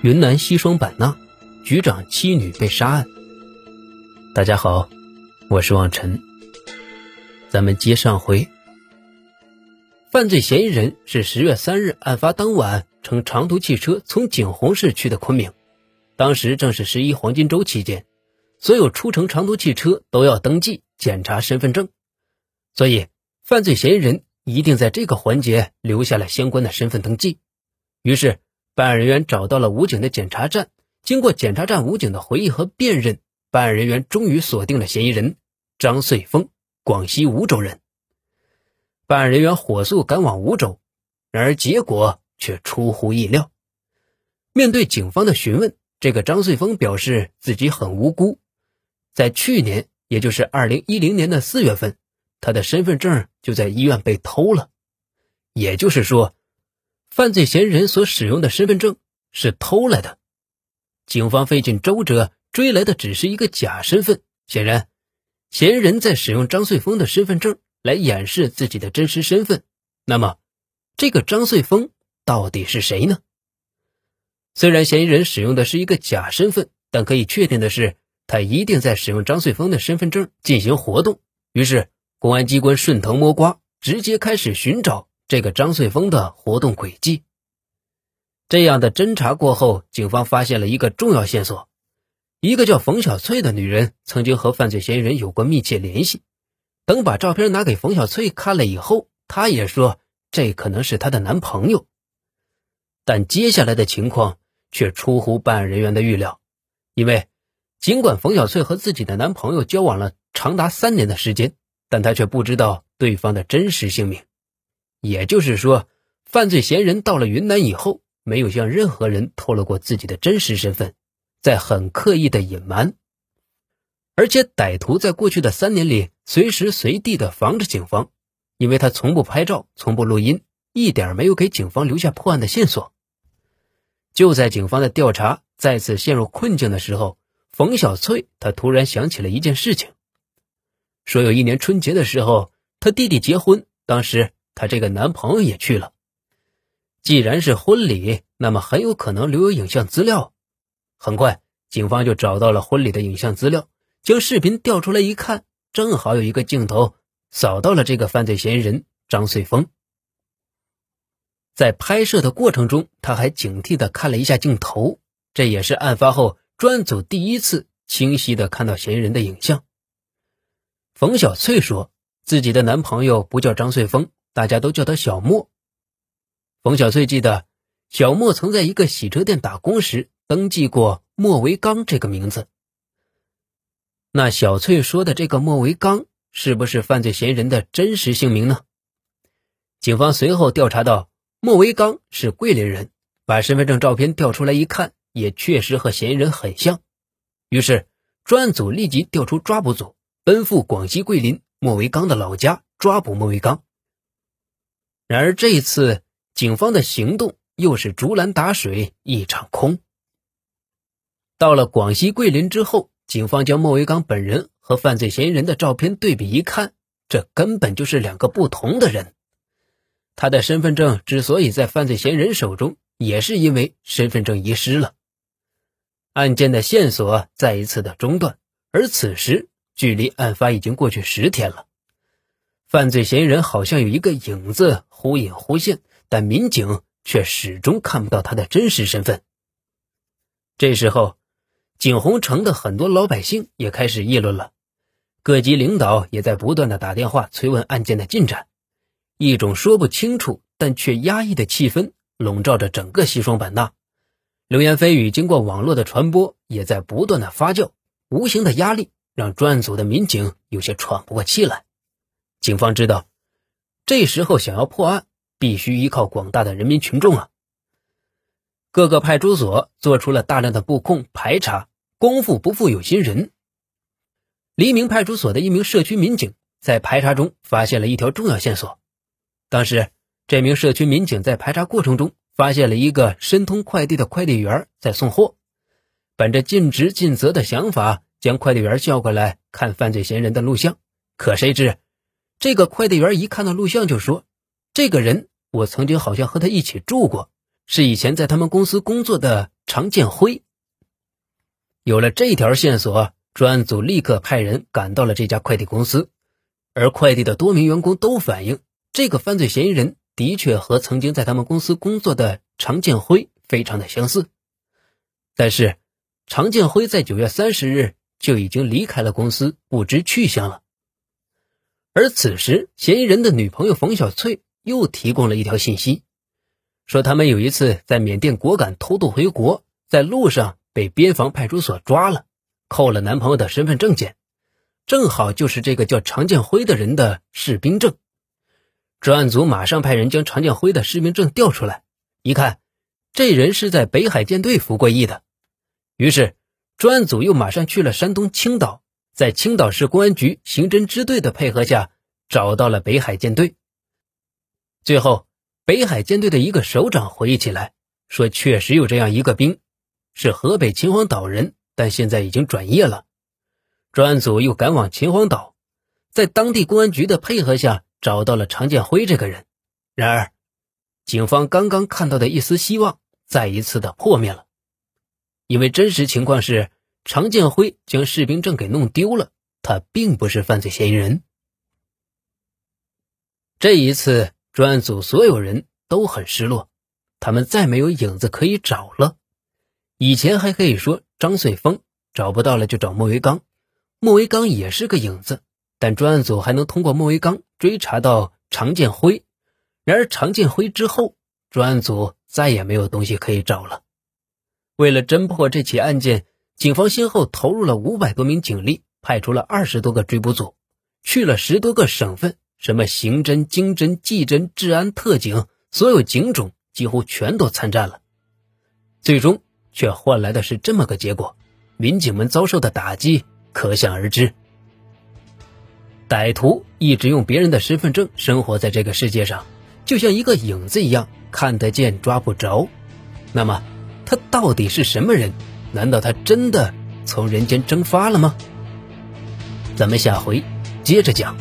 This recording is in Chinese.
云南西双版纳局长妻女被杀案。大家好，我是望尘。咱们接上回，犯罪嫌疑人是十月三日案发当晚乘长途汽车从景洪市去的昆明，当时正是十一黄金周期间，所有出城长途汽车都要登记检查身份证，所以犯罪嫌疑人一定在这个环节留下了相关的身份登记。于是。办案人员找到了武警的检查站，经过检查站武警的回忆和辨认，办案人员终于锁定了嫌疑人张穗峰，广西梧州人。办案人员火速赶往梧州，然而结果却出乎意料。面对警方的询问，这个张穗峰表示自己很无辜，在去年，也就是二零一零年的四月份，他的身份证就在医院被偷了，也就是说。犯罪嫌疑人所使用的身份证是偷来的，警方费尽周折追来的只是一个假身份。显然，嫌疑人在使用张穗峰的身份证来掩饰自己的真实身份。那么，这个张穗峰到底是谁呢？虽然嫌疑人使用的是一个假身份，但可以确定的是，他一定在使用张穗峰的身份证进行活动。于是，公安机关顺藤摸瓜，直接开始寻找。这个张穗峰的活动轨迹，这样的侦查过后，警方发现了一个重要线索：一个叫冯小翠的女人曾经和犯罪嫌疑人有过密切联系。等把照片拿给冯小翠看了以后，她也说这可能是她的男朋友。但接下来的情况却出乎办案人员的预料，因为尽管冯小翠和自己的男朋友交往了长达三年的时间，但她却不知道对方的真实姓名。也就是说，犯罪嫌疑人到了云南以后，没有向任何人透露过自己的真实身份，在很刻意的隐瞒。而且，歹徒在过去的三年里，随时随地的防着警方，因为他从不拍照，从不录音，一点没有给警方留下破案的线索。就在警方的调查再次陷入困境的时候，冯小翠她突然想起了一件事情，说有一年春节的时候，她弟弟结婚，当时。她这个男朋友也去了，既然是婚礼，那么很有可能留有影像资料。很快，警方就找到了婚礼的影像资料，将视频调出来一看，正好有一个镜头扫到了这个犯罪嫌疑人张穗峰。在拍摄的过程中，他还警惕的看了一下镜头，这也是案发后专案组第一次清晰的看到嫌疑人的影像。冯小翠说自己的男朋友不叫张穗峰。大家都叫他小莫。冯小翠记得，小莫曾在一个洗车店打工时登记过莫维刚这个名字。那小翠说的这个莫维刚，是不是犯罪嫌疑人的真实姓名呢？警方随后调查到，莫维刚是桂林人，把身份证照片调出来一看，也确实和嫌疑人很像。于是，专案组立即调出抓捕组，奔赴广西桂林莫维刚的老家，抓捕莫维刚。然而这一次，警方的行动又是竹篮打水一场空。到了广西桂林之后，警方将莫维刚本人和犯罪嫌疑人的照片对比一看，这根本就是两个不同的人。他的身份证之所以在犯罪嫌疑人手中，也是因为身份证遗失了。案件的线索再一次的中断，而此时距离案发已经过去十天了。犯罪嫌疑人好像有一个影子忽隐忽现，但民警却始终看不到他的真实身份。这时候，景洪城的很多老百姓也开始议论了，各级领导也在不断的打电话催问案件的进展，一种说不清楚但却压抑的气氛笼罩着整个西双版纳。流言蜚语经过网络的传播，也在不断的发酵，无形的压力让专案组的民警有些喘不过气来。警方知道，这时候想要破案，必须依靠广大的人民群众啊。各个派出所做出了大量的布控排查，功夫不负有心人。黎明派出所的一名社区民警在排查中发现了一条重要线索。当时，这名社区民警在排查过程中发现了一个申通快递的快递员在送货，本着尽职尽责的想法，将快递员叫过来看犯罪嫌疑人的录像。可谁知。这个快递员一看到录像就说：“这个人，我曾经好像和他一起住过，是以前在他们公司工作的常建辉。有了这条线索，专案组立刻派人赶到了这家快递公司，而快递的多名员工都反映，这个犯罪嫌疑人的确和曾经在他们公司工作的常建辉非常的相似。但是，常建辉在九月三十日就已经离开了公司，不知去向了。而此时，嫌疑人的女朋友冯小翠又提供了一条信息，说他们有一次在缅甸果敢偷渡回国，在路上。被边防派出所抓了，扣了男朋友的身份证件，正好就是这个叫常建辉的人的士兵证。专案组马上派人将常建辉的士兵证调出来，一看，这人是在北海舰队服过役的。于是，专案组又马上去了山东青岛，在青岛市公安局刑侦支队的配合下，找到了北海舰队。最后，北海舰队的一个首长回忆起来，说确实有这样一个兵。是河北秦皇岛人，但现在已经转业了。专案组又赶往秦皇岛，在当地公安局的配合下，找到了常建辉这个人。然而，警方刚刚看到的一丝希望，再一次的破灭了。因为真实情况是，常建辉将士兵证给弄丢了，他并不是犯罪嫌疑人。这一次，专案组所有人都很失落，他们再没有影子可以找了。以前还可以说张穗峰找不到了就找莫维刚，莫维刚也是个影子，但专案组还能通过莫维刚追查到常建辉。然而常建辉之后，专案组再也没有东西可以找了。为了侦破这起案件，警方先后投入了五百多名警力，派出了二十多个追捕组，去了十多个省份，什么刑侦、经侦、技侦、治安、特警，所有警种几乎全都参战了。最终。却换来的是这么个结果，民警们遭受的打击可想而知。歹徒一直用别人的身份证生活在这个世界上，就像一个影子一样，看得见抓不着。那么，他到底是什么人？难道他真的从人间蒸发了吗？咱们下回接着讲。